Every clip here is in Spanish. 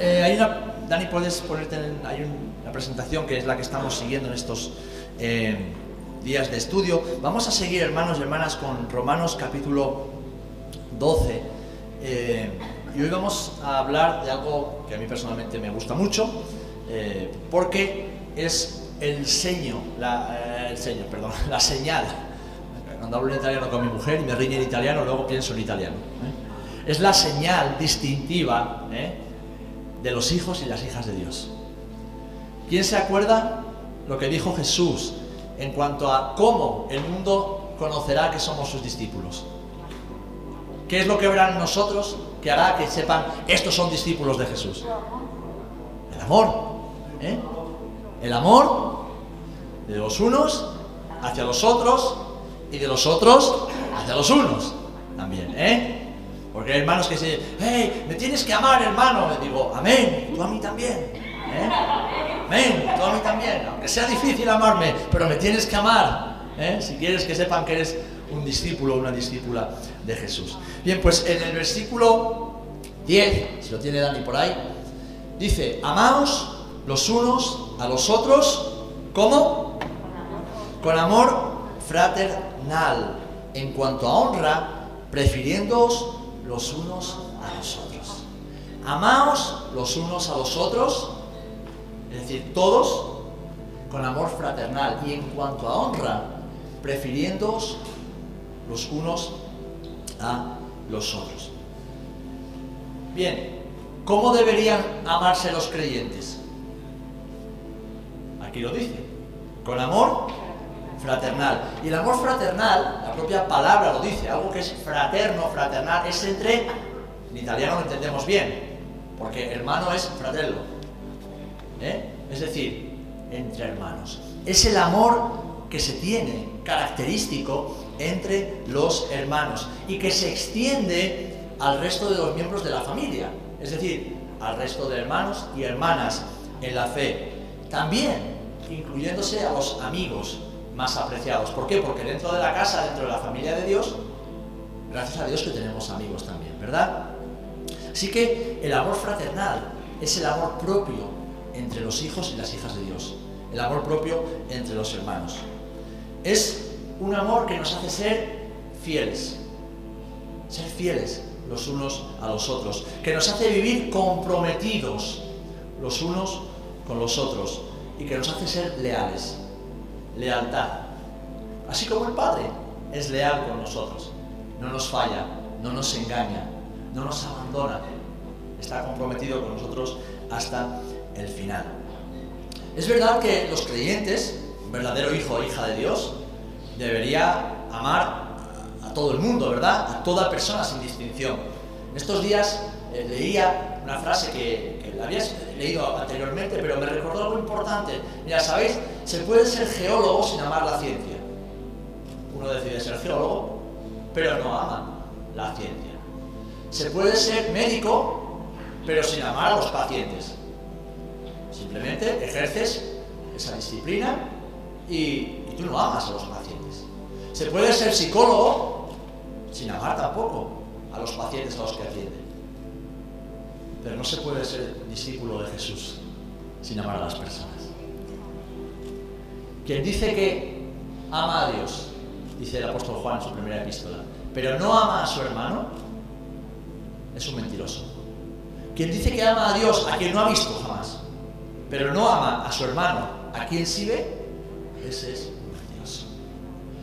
Eh, hay una, Dani, puedes ponerte en, hay una presentación que es la que estamos siguiendo en estos eh, días de estudio. Vamos a seguir, hermanos y hermanas, con Romanos capítulo 12. Eh, y hoy vamos a hablar de algo que a mí personalmente me gusta mucho, porque es el seño, la, el seño, perdón, la señal. Cuando hablo en italiano con mi mujer y me riñe en italiano, luego pienso en italiano. Es la señal distintiva. De los hijos y las hijas de Dios. ¿Quién se acuerda lo que dijo Jesús en cuanto a cómo el mundo conocerá que somos sus discípulos? ¿Qué es lo que verán nosotros que hará que sepan estos son discípulos de Jesús? El amor. ¿eh? El amor de los unos hacia los otros y de los otros hacia los unos también. ¿eh? Porque hay hermanos que dicen, hey, me tienes que amar, hermano. Le digo, amén, tú a mí también. ¿eh? Amén, tú a mí también. Aunque sea difícil amarme, pero me tienes que amar. ¿eh? Si quieres que sepan que eres un discípulo o una discípula de Jesús. Bien, pues en el versículo 10, si lo tiene Dani por ahí, dice, amaos los unos a los otros, ¿cómo? Con amor fraternal, en cuanto a honra, prefiriéndoos los unos a los otros. Amaos los unos a los otros, es decir, todos, con amor fraternal, y en cuanto a honra, prefiriéndoos los unos a los otros. Bien, ¿cómo deberían amarse los creyentes? Aquí lo dice, con amor fraternal. Y el amor fraternal, la propia palabra lo dice, algo que es fraterno, fraternal, es entre, en italiano lo entendemos bien, porque hermano es fratello, ¿eh? es decir, entre hermanos. Es el amor que se tiene, característico, entre los hermanos y que se extiende al resto de los miembros de la familia, es decir, al resto de hermanos y hermanas en la fe. También incluyéndose a los amigos más apreciados. ¿Por qué? Porque dentro de la casa, dentro de la familia de Dios, gracias a Dios que tenemos amigos también, ¿verdad? Así que el amor fraternal es el amor propio entre los hijos y las hijas de Dios, el amor propio entre los hermanos. Es un amor que nos hace ser fieles, ser fieles los unos a los otros, que nos hace vivir comprometidos los unos con los otros y que nos hace ser leales, lealtad. Así como el Padre es leal con nosotros, no nos falla, no nos engaña, no nos abandona, está comprometido con nosotros hasta el final. Es verdad que los creyentes, un verdadero hijo o hija de Dios, debería amar a todo el mundo, ¿verdad? A toda persona sin distinción. En estos días eh, leía una frase que, la había leído anteriormente, pero me recordó algo importante. Mira, ¿sabéis? Se puede ser geólogo sin amar la ciencia. Uno decide ser geólogo, pero no ama la ciencia. Se puede ser médico, pero sin amar a los pacientes. Simplemente ejerces esa disciplina y, y tú no amas a los pacientes. Se puede ser psicólogo sin amar tampoco a los pacientes a los que atiende. Pero no se puede ser discípulo de Jesús sin amar a las personas. Quien dice que ama a Dios, dice el apóstol Juan en su primera epístola, pero no ama a su hermano, es un mentiroso. Quien dice que ama a Dios, a quien no ha visto jamás, pero no ama a su hermano, a quien sí ve, ese es un mentiroso.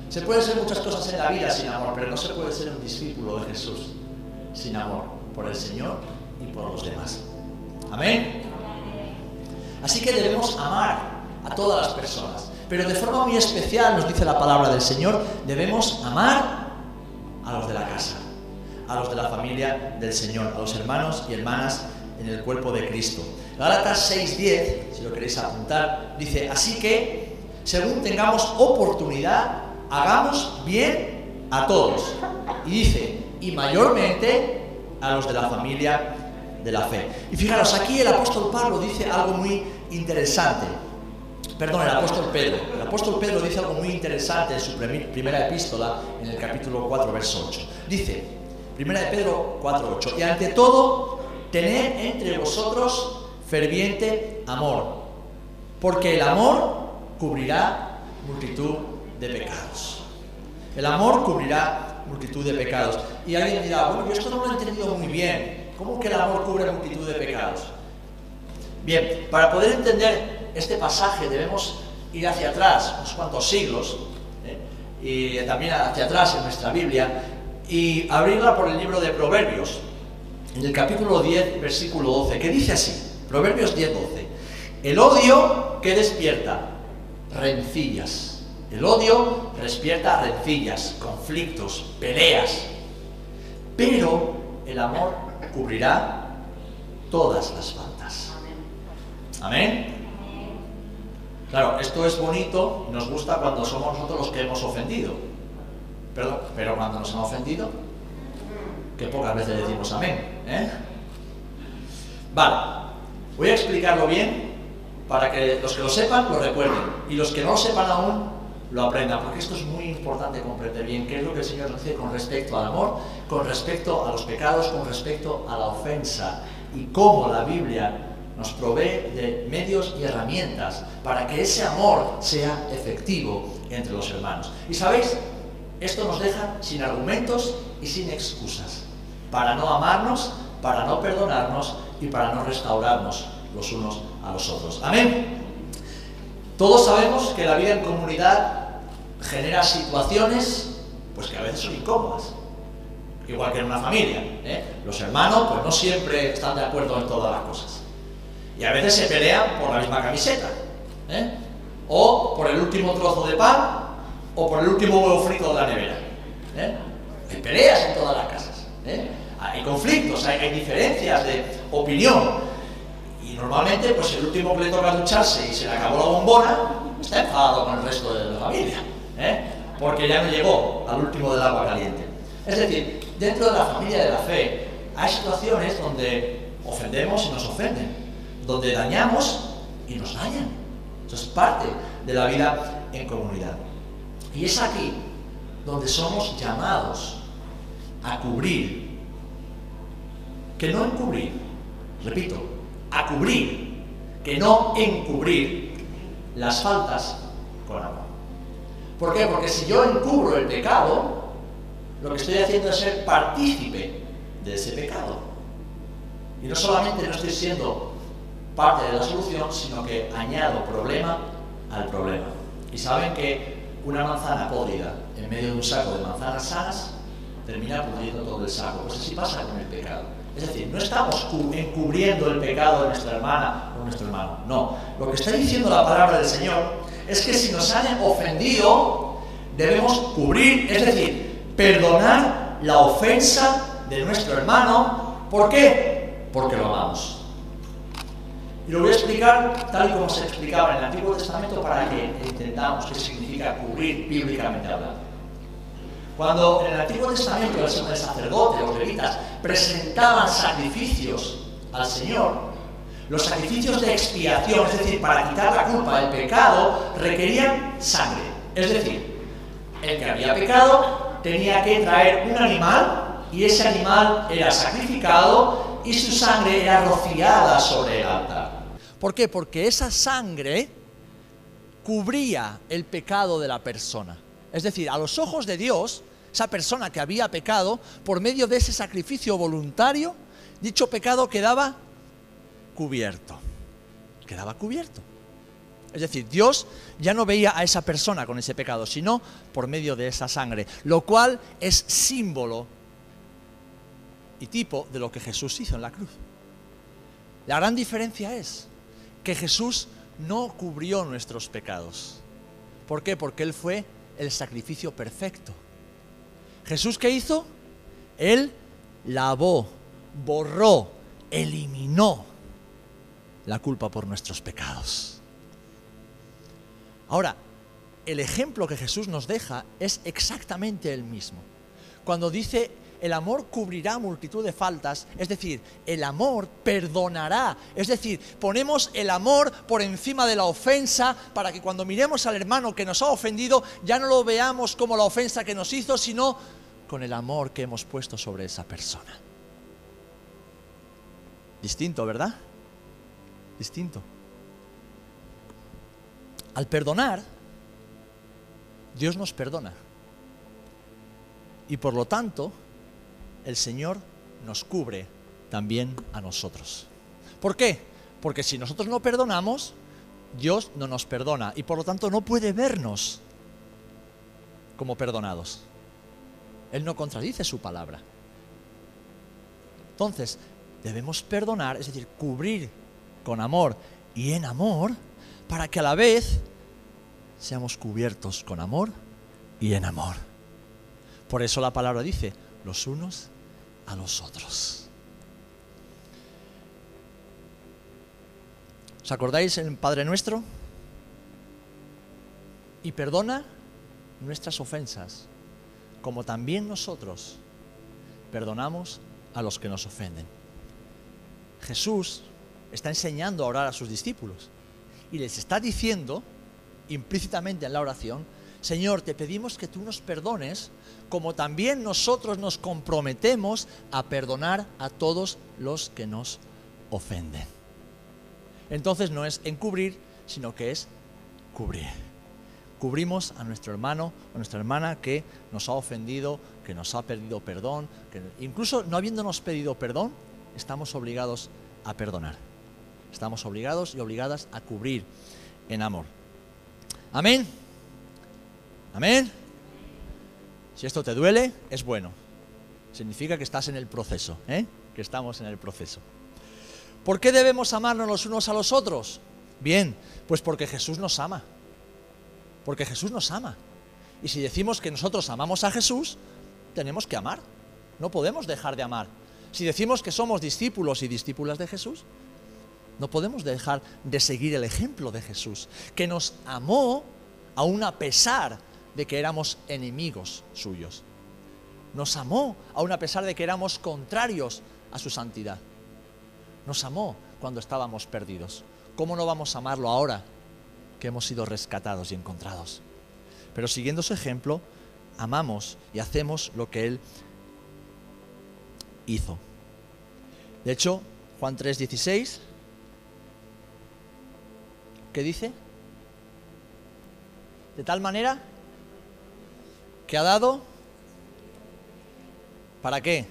Se puede ser muchas cosas en la vida sin amor, pero no se puede ser un discípulo de Jesús sin amor por el Señor y por los demás. Amén. Así que debemos amar a todas las personas, pero de forma muy especial, nos dice la palabra del Señor, debemos amar a los de la casa, a los de la familia del Señor, a los hermanos y hermanas en el cuerpo de Cristo. Gálatas 6:10, si lo queréis apuntar, dice, así que, según tengamos oportunidad, hagamos bien a todos. Y dice, y mayormente a los de la familia de la fe. Y fijaros, aquí el apóstol Pablo dice algo muy interesante. Perdón, el apóstol Pedro. El apóstol Pedro dice algo muy interesante en su primera epístola, en el capítulo 4, verso 8. Dice, primera de Pedro 4, 8, y ante todo, tened entre vosotros ferviente amor, porque el amor cubrirá multitud de pecados. El amor cubrirá multitud de pecados. Y alguien dirá, bueno, yo esto no lo he entendido muy bien. ¿Cómo que el amor cubre multitud de pecados? Bien, para poder entender este pasaje debemos ir hacia atrás, unos cuantos siglos, ¿eh? y también hacia atrás en nuestra Biblia, y abrirla por el libro de Proverbios, en el capítulo 10, versículo 12, que dice así, Proverbios 10, 12, el odio que despierta rencillas, el odio despierta rencillas, conflictos, peleas, pero el amor cubrirá todas las faltas. Amén. Claro, esto es bonito, nos gusta cuando somos nosotros los que hemos ofendido. Pero, pero cuando nos han ofendido, que pocas veces decimos amén. ¿eh? Vale, voy a explicarlo bien para que los que lo sepan lo recuerden y los que no lo sepan aún lo aprendan, porque esto es muy importante comprender bien qué es lo que el Señor nos dice con respecto al amor, con respecto a los pecados, con respecto a la ofensa y cómo la Biblia nos provee de medios y herramientas para que ese amor sea efectivo entre los hermanos. Y sabéis, esto nos deja sin argumentos y sin excusas para no amarnos, para no perdonarnos y para no restaurarnos los unos a los otros. Amén. Todos sabemos que la vida en comunidad genera situaciones pues que a veces son incómodas, igual que en una familia. ¿eh? Los hermanos pues no siempre están de acuerdo en todas las cosas. Y a veces se pelean por la misma camiseta. ¿eh? O por el último trozo de pan, o por el último huevo frito de la nevera. ¿eh? Hay peleas en todas las casas. Hay conflictos, hay, diferencias de opinión. Y normalmente, pues el último que le toca ducharse y se le acabó la bombona, está enfadado con el resto de la familia. Porque ya no llegó al último del agua caliente. Es decir, dentro de la familia de la fe hay situaciones donde ofendemos y nos ofenden donde dañamos y nos dañan. Eso es parte de la vida en comunidad. Y es aquí donde somos llamados a cubrir, que no encubrir, repito, a cubrir, que no encubrir las faltas con amor. ¿Por qué? Porque si yo encubro el pecado, lo que estoy haciendo es ser partícipe de ese pecado. Y no solamente no estoy siendo parte de la solución, sino que añado problema al problema. Y saben que una manzana podrida en medio de un saco de manzanas sanas termina pudriendo todo el saco. Pues así pasa con el pecado. Es decir, no estamos encubriendo el pecado de nuestra hermana o nuestro hermano. No. Lo que está diciendo la palabra del Señor es que si nos han ofendido, debemos cubrir, es decir, perdonar la ofensa de nuestro hermano. ¿Por qué? Porque lo amamos. Y lo voy a explicar tal y como se explicaba en el Antiguo Testamento para que entendamos qué significa cubrir bíblicamente hablando. Cuando en el Antiguo Testamento el sacerdote, los levitas, presentaban sacrificios al Señor, los sacrificios de expiación, es decir, para quitar la culpa del pecado, requerían sangre. Es decir, el que había pecado tenía que traer un animal y ese animal era sacrificado y su sangre era rociada sobre el altar. ¿Por qué? Porque esa sangre cubría el pecado de la persona. Es decir, a los ojos de Dios, esa persona que había pecado, por medio de ese sacrificio voluntario, dicho pecado quedaba cubierto. Quedaba cubierto. Es decir, Dios ya no veía a esa persona con ese pecado, sino por medio de esa sangre, lo cual es símbolo y tipo de lo que Jesús hizo en la cruz. La gran diferencia es que Jesús no cubrió nuestros pecados. ¿Por qué? Porque Él fue el sacrificio perfecto. ¿Jesús qué hizo? Él lavó, borró, eliminó la culpa por nuestros pecados. Ahora, el ejemplo que Jesús nos deja es exactamente el mismo. Cuando dice el amor cubrirá multitud de faltas, es decir, el amor perdonará, es decir, ponemos el amor por encima de la ofensa para que cuando miremos al hermano que nos ha ofendido ya no lo veamos como la ofensa que nos hizo, sino con el amor que hemos puesto sobre esa persona. Distinto, ¿verdad? Distinto. Al perdonar, Dios nos perdona. Y por lo tanto, el Señor nos cubre también a nosotros. ¿Por qué? Porque si nosotros no perdonamos, Dios no nos perdona y por lo tanto no puede vernos como perdonados. Él no contradice su palabra. Entonces, debemos perdonar, es decir, cubrir con amor y en amor, para que a la vez seamos cubiertos con amor y en amor. Por eso la palabra dice, los unos a los otros. ¿Os acordáis en Padre Nuestro? Y perdona nuestras ofensas, como también nosotros perdonamos a los que nos ofenden. Jesús está enseñando a orar a sus discípulos y les está diciendo implícitamente en la oración, Señor, te pedimos que tú nos perdones, como también nosotros nos comprometemos a perdonar a todos los que nos ofenden. Entonces no es encubrir, sino que es cubrir. Cubrimos a nuestro hermano o nuestra hermana que nos ha ofendido, que nos ha pedido perdón, que incluso no habiéndonos pedido perdón, estamos obligados a perdonar. Estamos obligados y obligadas a cubrir en amor. Amén. Amén. Si esto te duele, es bueno. Significa que estás en el proceso, ¿eh? que estamos en el proceso. ¿Por qué debemos amarnos los unos a los otros? Bien, pues porque Jesús nos ama. Porque Jesús nos ama. Y si decimos que nosotros amamos a Jesús, tenemos que amar. No podemos dejar de amar. Si decimos que somos discípulos y discípulas de Jesús, no podemos dejar de seguir el ejemplo de Jesús, que nos amó aún a pesar de que éramos enemigos suyos. Nos amó aún a pesar de que éramos contrarios a su santidad. Nos amó cuando estábamos perdidos. ¿Cómo no vamos a amarlo ahora que hemos sido rescatados y encontrados? Pero siguiendo su ejemplo, amamos y hacemos lo que Él hizo. De hecho, Juan 3:16, ¿qué dice? De tal manera que ha dado, ¿para qué?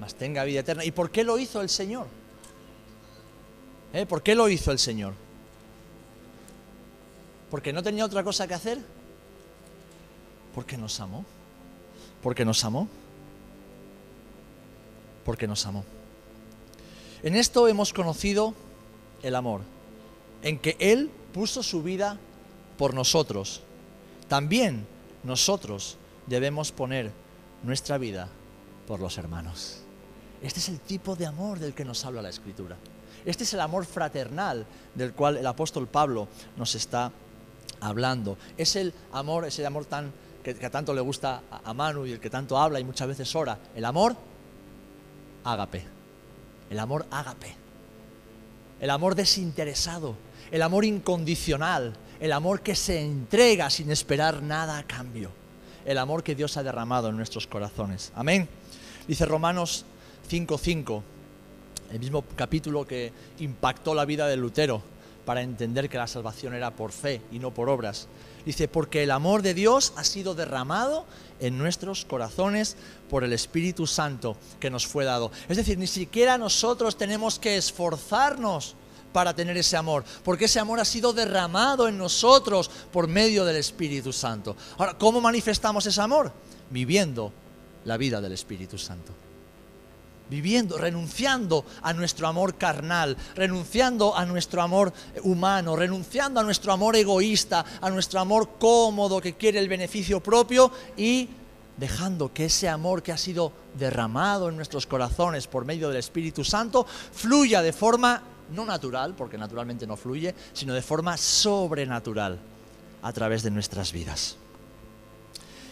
Más tenga vida eterna. ¿Y por qué lo hizo el Señor? ¿Eh? ¿Por qué lo hizo el Señor? ¿Porque no tenía otra cosa que hacer? Porque nos amó. Porque nos amó. Porque nos amó. En esto hemos conocido el amor, en que Él puso su vida por nosotros. También nosotros debemos poner nuestra vida por los hermanos. Este es el tipo de amor del que nos habla la Escritura. Este es el amor fraternal del cual el apóstol Pablo nos está hablando. Es el amor, ese amor tan que, que tanto le gusta a, Manu y el que tanto habla y muchas veces ora. El amor ágape. El amor ágape. El amor desinteresado. El amor incondicional. El amor que se entrega sin esperar nada a cambio. El amor que Dios ha derramado en nuestros corazones. Amén. Dice Romanos 5.5, el mismo capítulo que impactó la vida de Lutero para entender que la salvación era por fe y no por obras. Dice, porque el amor de Dios ha sido derramado en nuestros corazones por el Espíritu Santo que nos fue dado. Es decir, ni siquiera nosotros tenemos que esforzarnos para tener ese amor, porque ese amor ha sido derramado en nosotros por medio del Espíritu Santo. Ahora, ¿cómo manifestamos ese amor? Viviendo la vida del Espíritu Santo viviendo, renunciando a nuestro amor carnal, renunciando a nuestro amor humano, renunciando a nuestro amor egoísta, a nuestro amor cómodo que quiere el beneficio propio y dejando que ese amor que ha sido derramado en nuestros corazones por medio del Espíritu Santo fluya de forma no natural, porque naturalmente no fluye, sino de forma sobrenatural a través de nuestras vidas.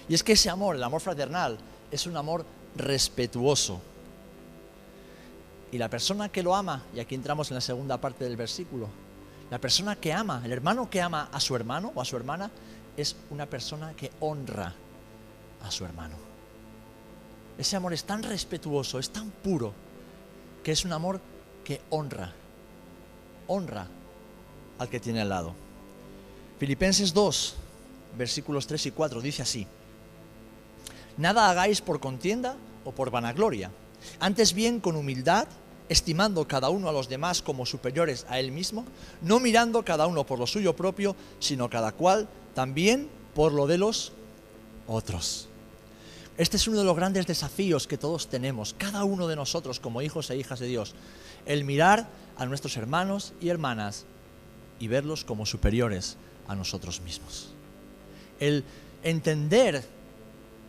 Y es que ese amor, el amor fraternal, es un amor respetuoso, y la persona que lo ama, y aquí entramos en la segunda parte del versículo, la persona que ama, el hermano que ama a su hermano o a su hermana, es una persona que honra a su hermano. ese amor es tan respetuoso, es tan puro, que es un amor que honra, honra al que tiene al lado. Filipenses 2, versículos 3 y 4 dice así, Nada hagáis por contienda o por vanagloria, antes bien con humildad, estimando cada uno a los demás como superiores a él mismo, no mirando cada uno por lo suyo propio, sino cada cual también por lo de los otros. Este es uno de los grandes desafíos que todos tenemos, cada uno de nosotros como hijos e hijas de Dios, el mirar a nuestros hermanos y hermanas y verlos como superiores a nosotros mismos. El entender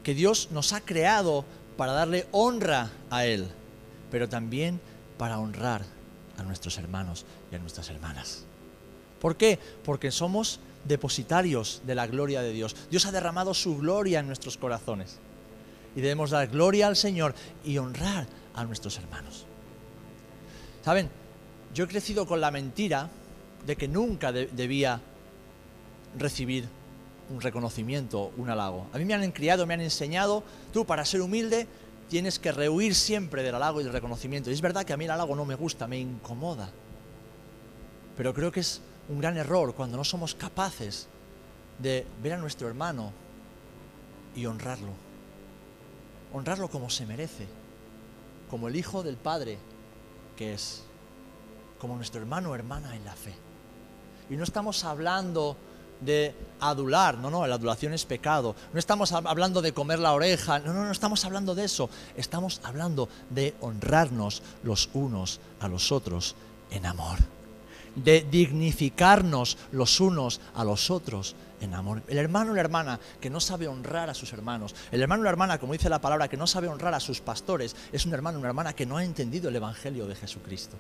que Dios nos ha creado para darle honra a Él, pero también para honrar a nuestros hermanos y a nuestras hermanas. ¿Por qué? Porque somos depositarios de la gloria de Dios. Dios ha derramado su gloria en nuestros corazones. Y debemos dar gloria al Señor y honrar a nuestros hermanos. Saben, yo he crecido con la mentira de que nunca debía recibir un reconocimiento, un halago. A mí me han criado, me han enseñado, tú para ser humilde tienes que rehuir siempre del halago y del reconocimiento. Y es verdad que a mí el halago no me gusta, me incomoda. Pero creo que es un gran error cuando no somos capaces de ver a nuestro hermano y honrarlo. Honrarlo como se merece, como el Hijo del Padre que es, como nuestro hermano o hermana en la fe. Y no estamos hablando de adular, no, no, la adulación es pecado. No estamos hablando de comer la oreja, no, no, no estamos hablando de eso. Estamos hablando de honrarnos los unos a los otros en amor. De dignificarnos los unos a los otros en amor. El hermano o la hermana que no sabe honrar a sus hermanos, el hermano o la hermana, como dice la palabra, que no sabe honrar a sus pastores, es un hermano o una hermana que no ha entendido el Evangelio de Jesucristo.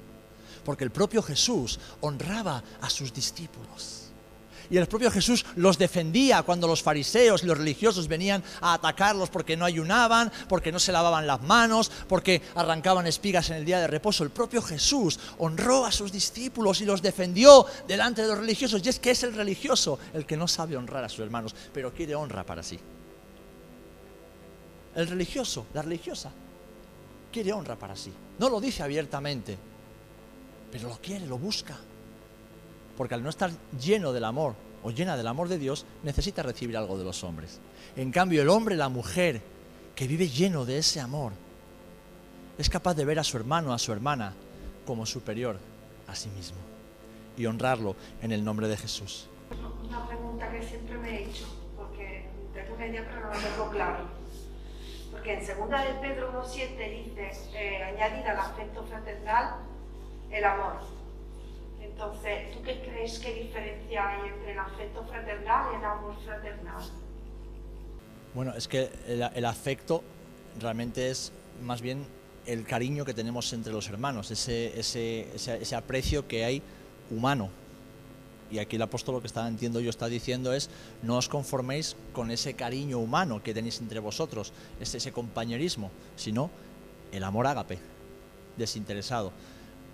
Porque el propio Jesús honraba a sus discípulos y el propio Jesús los defendía cuando los fariseos y los religiosos venían a atacarlos porque no ayunaban, porque no se lavaban las manos, porque arrancaban espigas en el día de reposo. El propio Jesús honró a sus discípulos y los defendió delante de los religiosos. Y es que es el religioso el que no sabe honrar a sus hermanos, pero quiere honra para sí. El religioso, la religiosa, quiere honra para sí. No lo dice abiertamente, pero lo quiere, lo busca porque al no estar lleno del amor o llena del amor de Dios, necesita recibir algo de los hombres. En cambio, el hombre, la mujer, que vive lleno de ese amor, es capaz de ver a su hermano, a su hermana, como superior a sí mismo y honrarlo en el nombre de Jesús. Una pregunta que siempre me he hecho, porque tengo una idea pero no lo tengo claro. Porque en segunda de Pedro 1.7 dice, eh, añadir al afecto fraternal el amor. Entonces, ¿tú qué crees que diferencia hay entre el afecto fraternal y el amor fraternal? Bueno, es que el, afecto realmente es más bien el cariño que tenemos entre los hermanos, ese, ese, ese, aprecio que hay humano. Y aquí el apóstol lo que está, entiendo yo, está diciendo es, no os conforméis con ese cariño humano que tenéis entre vosotros, ese, ese compañerismo, sino el amor ágape, desinteresado.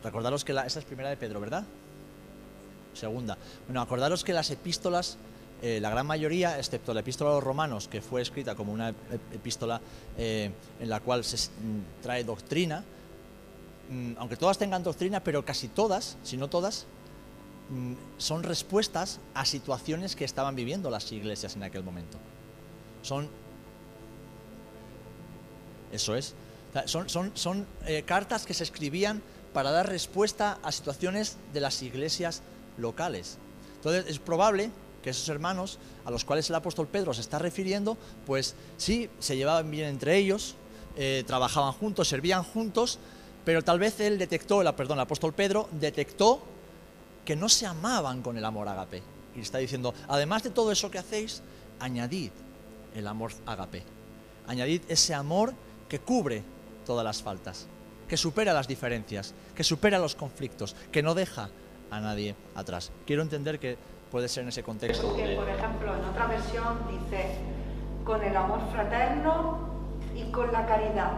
Recordaros que esa es primera de Pedro, ¿verdad? Segunda. Bueno, acordaros que las epístolas, eh, la gran mayoría, excepto la epístola a los romanos, que fue escrita como una epístola eh, en la cual se mm, trae doctrina, mm, aunque todas tengan doctrina, pero casi todas, si no todas, mm, son respuestas a situaciones que estaban viviendo las iglesias en aquel momento. Son... Eso es. Son, eh, cartas que se escribían para dar respuesta a situaciones de las iglesias locales. Entonces es probable que esos hermanos a los cuales el apóstol Pedro se está refiriendo, pues sí, se llevaban bien entre ellos, eh, trabajaban juntos, servían juntos, pero tal vez él detectó, la, perdón, el apóstol Pedro detectó que no se amaban con el amor agape. Y está diciendo, además de todo eso que hacéis, añadid el amor agape. Añadid ese amor que cubre todas las faltas, que supera las diferencias, que supera los conflictos, que no deja a nadie atrás. Quiero entender que puede ser en ese contexto. Porque, por ejemplo, en otra versión dice con el amor fraterno y con la caridad.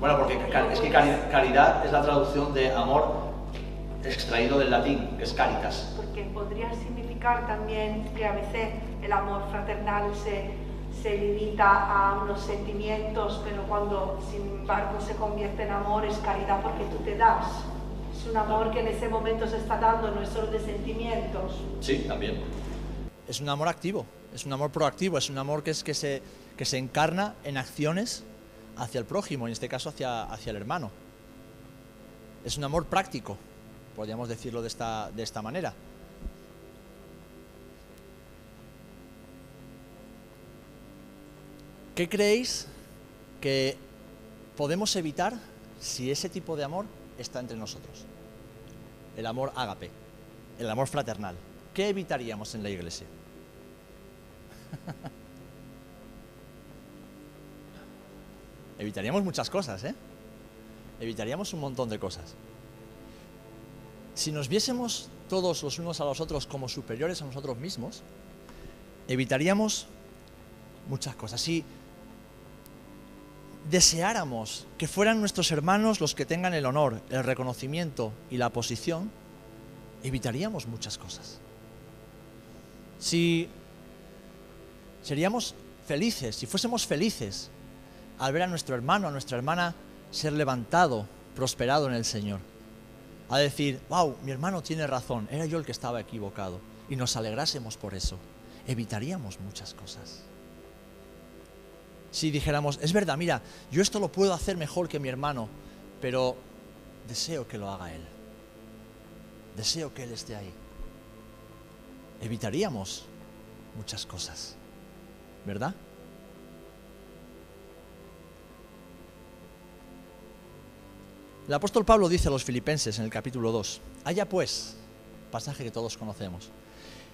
bueno, porque es que caridad es la traducción de amor extraído del latín, que es caritas. Porque podría significar también que a veces el amor fraternal se se limita a unos sentimientos, pero cuando sin embargo se convierte en amor es caridad porque tú te das. Es un amor que en ese momento se está dando, no es solo de sentimientos. Sí, también. Es un amor activo, es un amor proactivo, es un amor que, es, que, se, que se encarna en acciones hacia el prójimo, en este caso hacia, hacia el hermano. Es un amor práctico, podríamos decirlo de esta, de esta manera. ¿Qué creéis que podemos evitar si ese tipo de amor está entre nosotros? El amor ágape, el amor fraternal. ¿Qué evitaríamos en la iglesia? Evitaríamos muchas cosas, ¿eh? Evitaríamos un montón de cosas. Si nos viésemos todos los unos a los otros como superiores a nosotros mismos, evitaríamos muchas cosas. Si deseáramos que fueran nuestros hermanos los que tengan el honor, el reconocimiento y la posición, evitaríamos muchas cosas. Si seríamos felices, si fuésemos felices al ver a nuestro hermano, a nuestra hermana ser levantado, prosperado en el Señor, a decir, wow, mi hermano tiene razón, era yo el que estaba equivocado, y nos alegrásemos por eso, evitaríamos muchas cosas si dijéramos, es verdad, mira, yo esto lo puedo hacer mejor que mi hermano, pero deseo que lo haga él. Deseo que él esté ahí. Evitaríamos muchas cosas, ¿verdad? El apóstol Pablo dice a los filipenses en el capítulo 2, Haya pues, pasaje que todos conocemos,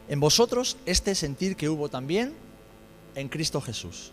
en vosotros este sentir que hubo también en Cristo Jesús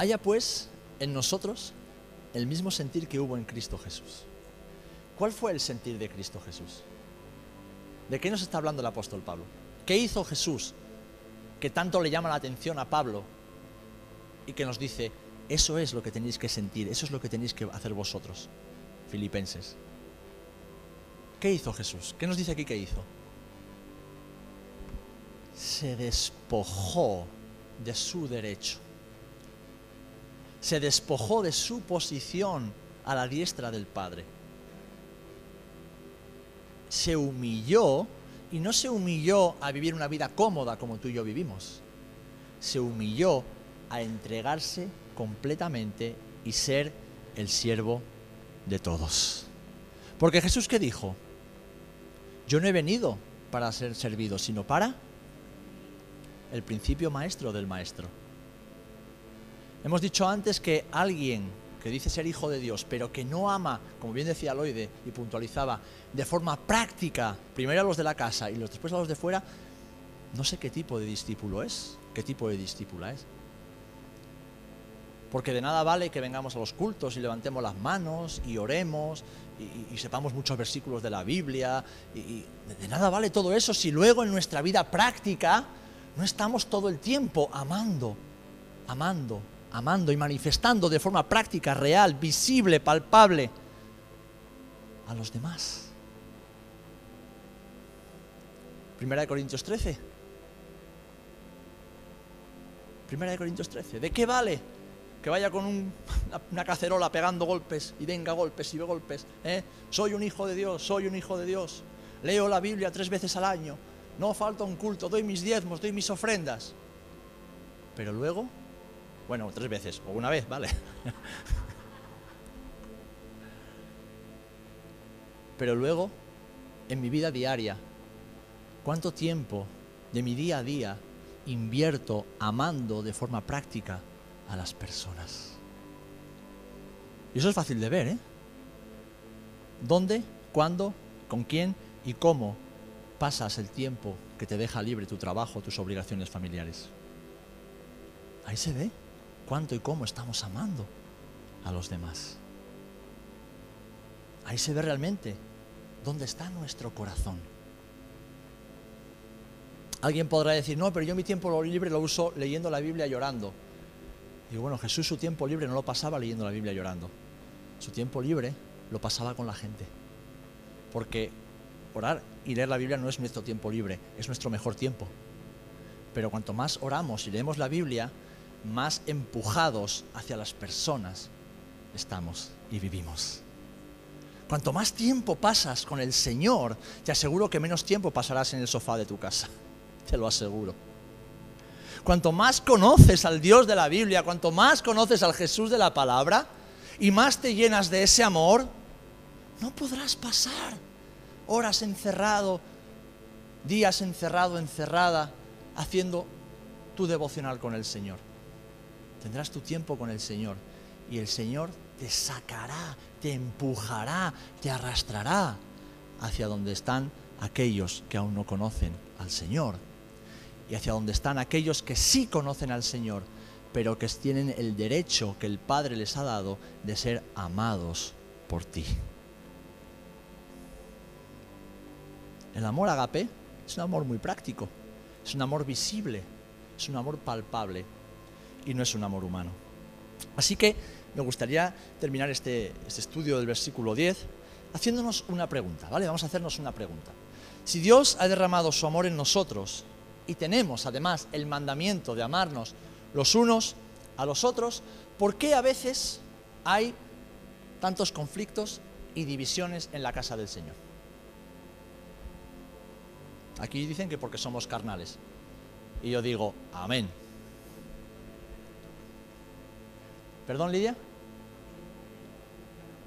Haya pues en nosotros el mismo sentir que hubo en Cristo Jesús. ¿Cuál fue el sentir de Cristo Jesús? ¿De qué nos está hablando el apóstol Pablo? ¿Qué hizo Jesús que tanto le llama la atención a Pablo y que nos dice, eso es lo que tenéis que sentir, eso es lo que tenéis que hacer vosotros, filipenses? ¿Qué hizo Jesús? ¿Qué nos dice aquí que hizo? Se despojó de su derecho se despojó de su posición a la diestra del Padre. Se humilló y no se humilló a vivir una vida cómoda como tú y yo vivimos. Se humilló a entregarse completamente y ser el siervo de todos. Porque Jesús qué dijo? Yo no he venido para ser servido, sino para el principio maestro del maestro. Hemos dicho antes que alguien que dice ser hijo de Dios, pero que no ama, como bien decía Loide y puntualizaba, de forma práctica, primero a los de la casa y después a los de fuera, no sé qué tipo de discípulo es, qué tipo de discípula es. Porque de nada vale que vengamos a los cultos y levantemos las manos y oremos y, sepamos muchos versículos de la Biblia. y de nada vale todo eso si luego en nuestra vida práctica no estamos todo el tiempo amando, amando, amando y manifestando de forma práctica, real, visible, palpable a los demás. Primera de Corintios 13. Primera de Corintios 13. ¿De qué vale que vaya con una, cacerola pegando golpes y venga golpes y ve golpes? ¿eh? Soy un hijo de Dios, soy un hijo de Dios. Leo la Biblia tres veces al año. No falta un culto, doy mis diezmos, doy mis ofrendas. Pero luego bueno, tres veces, o una vez, vale. Pero luego, en mi vida diaria, ¿cuánto tiempo de mi día a día invierto amando de forma práctica a las personas? Y eso es fácil de ver, ¿eh? ¿Dónde, cuándo, con quién y cómo pasas el tiempo que te deja libre tu trabajo, tus obligaciones familiares? Ahí se ve cuánto y cómo estamos amando a los demás. Ahí se ve realmente dónde está nuestro corazón. Alguien podrá decir, no, pero yo mi tiempo libre lo uso leyendo la Biblia llorando. Y bueno, Jesús su tiempo libre no lo pasaba leyendo la Biblia llorando. Su tiempo libre lo pasaba con la gente. Porque orar y leer la Biblia no es nuestro tiempo libre, es nuestro mejor tiempo. Pero cuanto más oramos y leemos la Biblia, más empujados hacia las personas estamos y vivimos. Cuanto más tiempo pasas con el Señor, te aseguro que menos tiempo pasarás en el sofá de tu casa te lo aseguro. Cuanto más conoces al Dios de la Biblia, cuanto más conoces al Jesús de la palabra y más te llenas de ese amor, no podrás pasar horas encerrado, días encerrado, encerrada, haciendo tu devocional con el Señor. Tendrás tu tiempo con el Señor y el Señor te sacará, te empujará, te arrastrará hacia donde están aquellos que aún no conocen al Señor y hacia donde están aquellos que sí conocen al Señor, pero que tienen el derecho que el Padre les ha dado de ser amados por ti. El amor agape es un amor muy práctico, es un amor visible, es un amor palpable y no es un amor humano. Así que me gustaría terminar este, este estudio del versículo 10 haciéndonos una pregunta, ¿vale? Vamos a hacernos una pregunta. Si Dios ha derramado su amor en nosotros, y tenemos además el mandamiento de amarnos los unos a los otros, ¿por qué a veces hay tantos conflictos y divisiones en la casa del Señor? Aquí dicen que porque somos carnales. Y yo digo, amén. ¿Perdón, Lidia?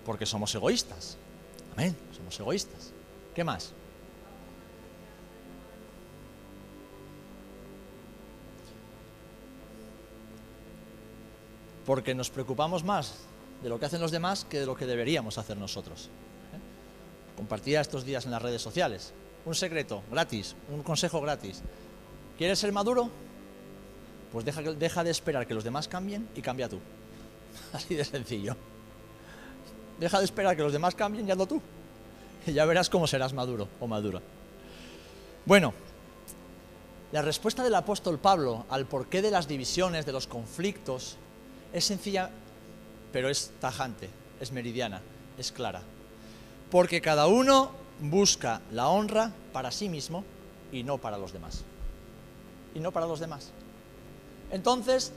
Porque somos egoístas. Amén, somos egoístas. ¿Qué más? porque nos preocupamos más de lo que hacen los demás que de lo que deberíamos hacer nosotros. ¿eh? Compartía estos días en las redes sociales. Un secreto gratis, un consejo gratis. ¿Quieres ser maduro? Pues deja, deja de esperar que los demás cambien y cambia tú. Así de sencillo. Deja de esperar que los demás cambien y hazlo tú. Y ya verás cómo serás maduro o madura. Bueno, la respuesta del apóstol Pablo al porqué de las divisiones, de los conflictos, es sencilla, pero es tajante, es meridiana, es clara. Porque cada uno busca la honra para sí mismo y no para los demás. Y no para los demás. Entonces,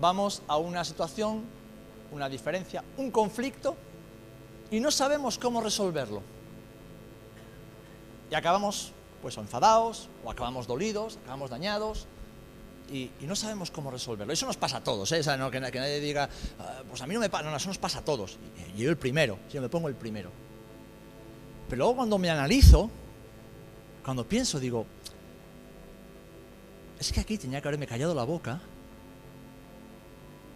vamos a una situación, una diferencia, un conflicto, y no sabemos cómo resolverlo. Y acabamos pues enfadados, o acabamos dolidos, acabamos dañados, y, no sabemos cómo resolverlo. Eso nos pasa a todos, ¿eh? que, nadie diga, ah, pues a mí no me pasa, no, eso nos pasa a todos. Y, yo el primero, yo me pongo el primero. Pero luego cuando me analizo, cuando pienso, digo, es que aquí tenía que haberme callado la boca,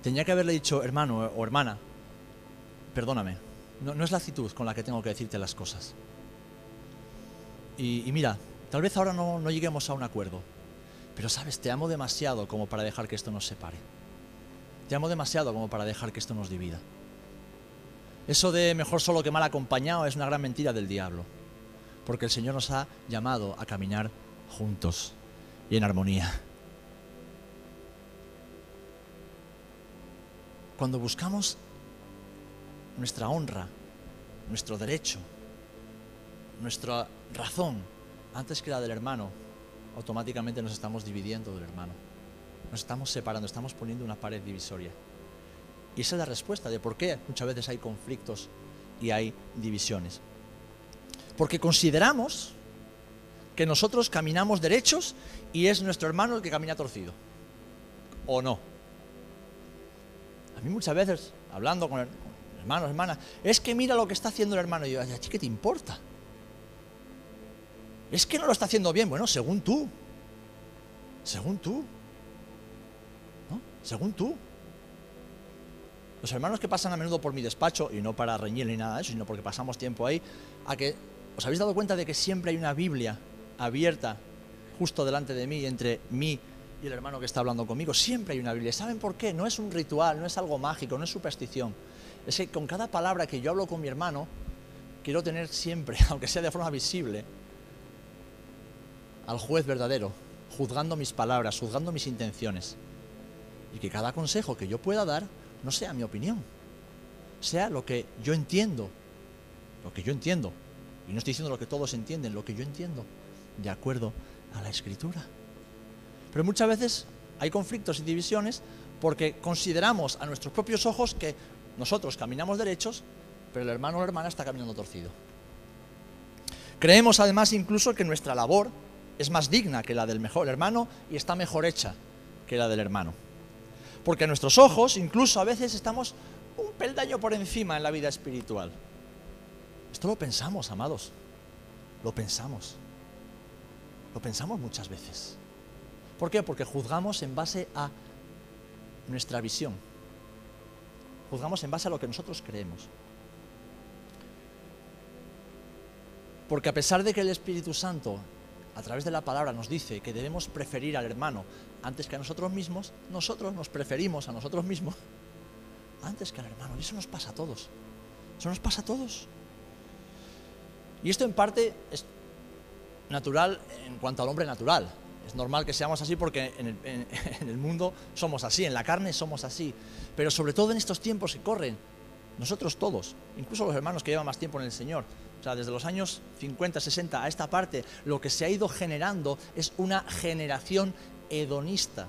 tenía que haberle dicho, hermano o hermana, perdóname, no, es la actitud con la que tengo que decirte las cosas. Y, mira, tal vez ahora no lleguemos a un acuerdo, pero sabes, te amo demasiado como para dejar que esto nos separe. Te amo demasiado como para dejar que esto nos divida. Eso de mejor solo que mal acompañado es una gran mentira del diablo. Porque el Señor nos ha llamado a caminar juntos y en armonía. Cuando buscamos nuestra honra, nuestro derecho, nuestra razón, antes que la del hermano, automáticamente nos estamos dividiendo del hermano. Nos estamos separando, estamos poniendo una pared divisoria. Y esa es la respuesta de por qué muchas veces hay conflictos y hay divisiones. Porque consideramos que nosotros caminamos derechos y es nuestro hermano el que camina torcido. ¿O no? Mí muchas veces, hablando con hermanos, hermanas, es que mira lo que está haciendo el hermano. Y yo, ¿a ti qué te importa? Es que no lo está haciendo bien. Bueno, según tú. Según tú. ¿No? Según tú. Los hermanos que pasan a menudo por mi despacho, y no para reñir ni nada de eso, sino porque pasamos tiempo ahí, a que os habéis dado cuenta de que siempre hay una Biblia abierta justo delante de mí, entre mí el hermano que está hablando conmigo. Siempre hay una Biblia. ¿Saben por qué? No es un ritual, no es algo mágico, no es superstición. Es que con cada palabra que yo hablo con mi hermano, quiero tener siempre, aunque sea de forma visible, al juez verdadero, juzgando mis palabras, juzgando mis intenciones. Y que cada consejo que yo pueda dar no sea mi opinión, sea lo que yo entiendo, lo que yo entiendo. Y no estoy diciendo lo que todos entienden, lo que yo entiendo, de acuerdo a la escritura. Pero muchas veces hay conflictos y divisiones porque consideramos a nuestros propios ojos que nosotros caminamos derechos, pero el hermano o la hermana está caminando torcido. Creemos además incluso que nuestra labor es más digna que la del mejor hermano y está mejor hecha que la del hermano. Porque a nuestros ojos incluso a veces estamos un peldaño por encima en la vida espiritual. Esto lo pensamos, amados. Lo pensamos. Lo pensamos muchas veces. ¿Por qué? Porque juzgamos en base a nuestra visión. Juzgamos en base a lo que nosotros creemos. Porque a pesar de que el Espíritu Santo, a través de la palabra, nos dice que debemos preferir al hermano antes que a nosotros mismos, nosotros nos preferimos a nosotros mismos antes que al hermano. Y eso nos pasa a todos. Eso nos pasa a todos. Y esto en parte es natural en cuanto al hombre natural. Es normal que seamos así porque en el, mundo somos así, en la carne somos así. Pero sobre todo en estos tiempos que corren, nosotros todos, incluso los hermanos que llevan más tiempo en el Señor, o sea, desde los años 50, 60 a esta parte, lo que se ha ido generando es una generación hedonista,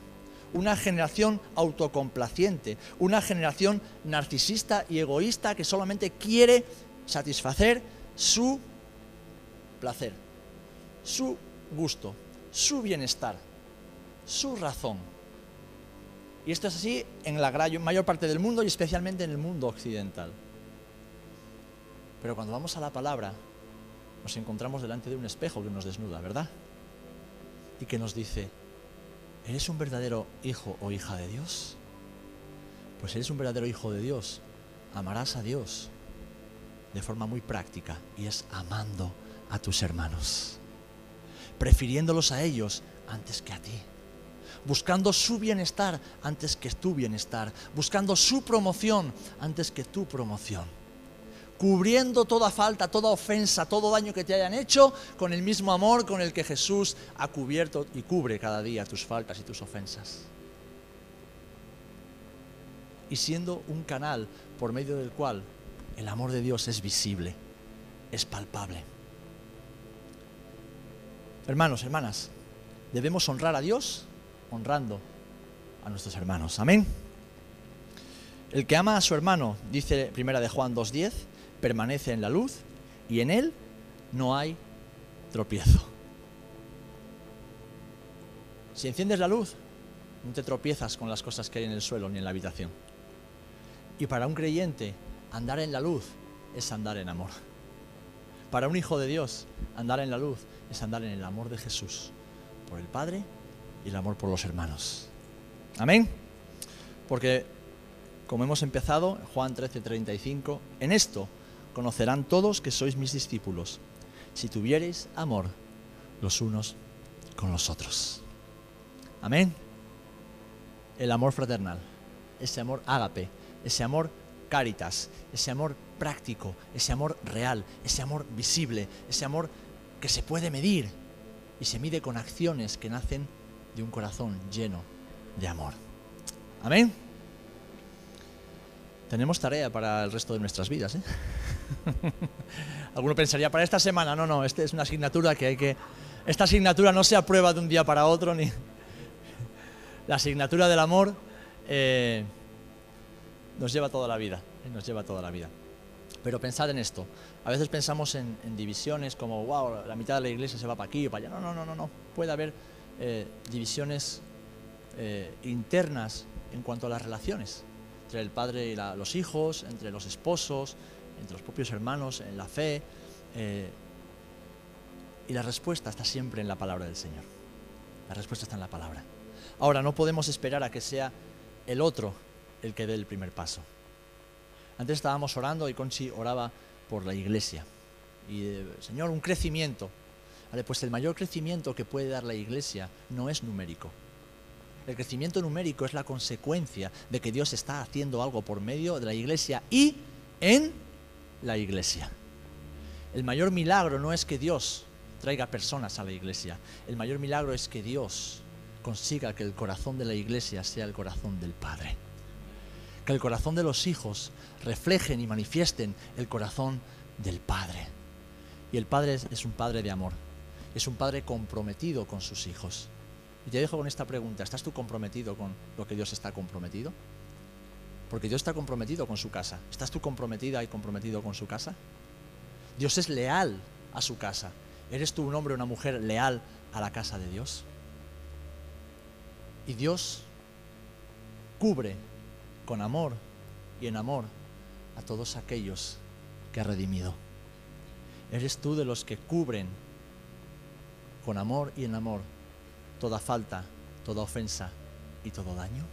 una generación autocomplaciente, una generación narcisista y egoísta que solamente quiere satisfacer su placer, su gusto, su bienestar, su razón. Y esto es así en la mayor parte del mundo y especialmente en el mundo occidental. Pero cuando vamos a la palabra, nos encontramos delante de un espejo que nos desnuda, ¿verdad? Y que nos dice, ¿eres un verdadero hijo o hija de Dios? Pues eres un verdadero hijo de Dios. Amarás a Dios de forma muy práctica y es amando a tus hermanos, prefiriéndolos a ellos antes que a ti, buscando su bienestar antes que tu bienestar, buscando su promoción antes que tu promoción, cubriendo toda falta, toda ofensa, todo daño que te hayan hecho con el mismo amor con el que Jesús ha cubierto y cubre cada día tus faltas y tus ofensas. Y siendo un canal por medio del cual el amor de Dios es visible, es palpable. Hermanos, hermanas, debemos honrar a Dios honrando a nuestros hermanos. Amén. El que ama a su hermano, dice primera de Juan 2.10, permanece en la luz y en él no hay tropiezo. Si enciendes la luz, no te tropiezas con las cosas que hay en el suelo ni en la habitación. Y para un creyente, andar en la luz es andar en amor. Para un hijo de Dios, andar en la luz es andar en el amor de Jesús, por el Padre y el amor por los hermanos. Amén. Porque, como hemos empezado, Juan 13:35, en esto conocerán todos que sois mis discípulos, si tuviereis amor los unos con los otros. Amén. El amor fraternal, ese amor ágape, ese amor caritas, ese amor práctico, ese amor real, ese amor visible, ese amor que se puede medir y se mide con acciones que nacen de un corazón lleno de amor. Amén. Tenemos tarea para el resto de nuestras vidas. ¿eh? Alguno pensaría, para esta semana, no, no, esta es una asignatura que hay que... Esta asignatura no se aprueba de un día para otro, ni... La asignatura del amor eh, nos lleva toda la vida, ¿eh? nos lleva toda la vida. Pero pensad en esto. A veces pensamos en, divisiones como, wow, la mitad de la iglesia se va para aquí o para allá. No, no, no, no, no. Puede haber eh, divisiones eh, internas en cuanto a las relaciones entre el padre y los hijos, entre los esposos, entre los propios hermanos, en la fe. Eh, y la respuesta está siempre en la palabra del Señor. La respuesta está en la palabra. Ahora, no podemos esperar a que sea el otro el que dé el primer paso. Antes estábamos orando y Conchi oraba por la iglesia. Y, eh, Señor, un crecimiento. Pues el mayor crecimiento que puede dar la iglesia no es numérico. El crecimiento numérico es la consecuencia de que Dios está haciendo algo por medio de la iglesia y en la iglesia. El mayor milagro no es que Dios traiga personas a la iglesia. El mayor milagro es que Dios consiga que el corazón de la iglesia sea el corazón del Padre. Que el corazón de los hijos reflejen y manifiesten el corazón del Padre. Y el Padre es un Padre de amor. Es un Padre comprometido con sus hijos. Y te dejo con esta pregunta, ¿estás tú comprometido con lo que Dios está comprometido? Porque Dios está comprometido con su casa. ¿Estás tú comprometida y comprometido con su casa? Dios es leal a su casa. ¿Eres tú un hombre o una mujer leal a la casa de Dios? Y Dios cubre con amor y en amor a todos aquellos que ha redimido. ¿Eres tú de los que cubren con amor y en amor toda falta, toda ofensa y todo daño?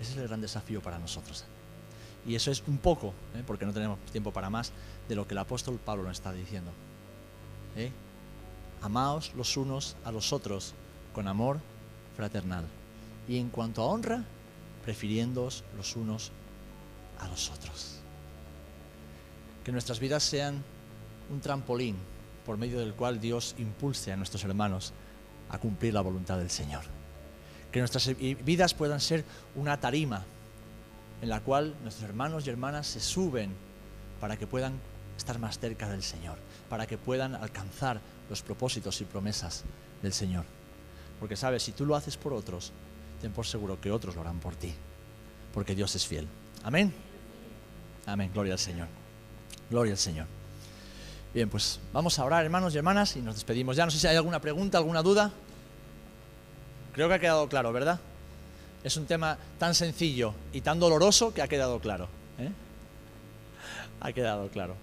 Ese es el gran desafío para nosotros. Y eso es un poco, ¿eh? porque no tenemos tiempo para más, de lo que el apóstol Pablo nos está diciendo. ¿Eh? Amaos los unos a los otros con amor fraternal. Y en cuanto a honra, prefiriéndoos los unos a los otros. Que nuestras vidas sean un trampolín por medio del cual Dios impulse a nuestros hermanos a cumplir la voluntad del Señor. Que nuestras vidas puedan ser una tarima en la cual nuestros hermanos y hermanas se suben para que puedan estar más cerca del Señor, para que puedan alcanzar los propósitos y promesas del Señor. Porque sabes, si tú lo haces por otros, ten por seguro que otros lo harán por ti, porque Dios es fiel. Amén. Amén. Gloria al Señor. Gloria al Señor. Bien, pues vamos a orar, hermanos y hermanas, y nos despedimos ya. No sé si hay alguna pregunta, alguna duda. Creo que ha quedado claro, ¿verdad? Es un tema tan sencillo y tan doloroso que ha quedado claro. ¿eh? Ha quedado claro.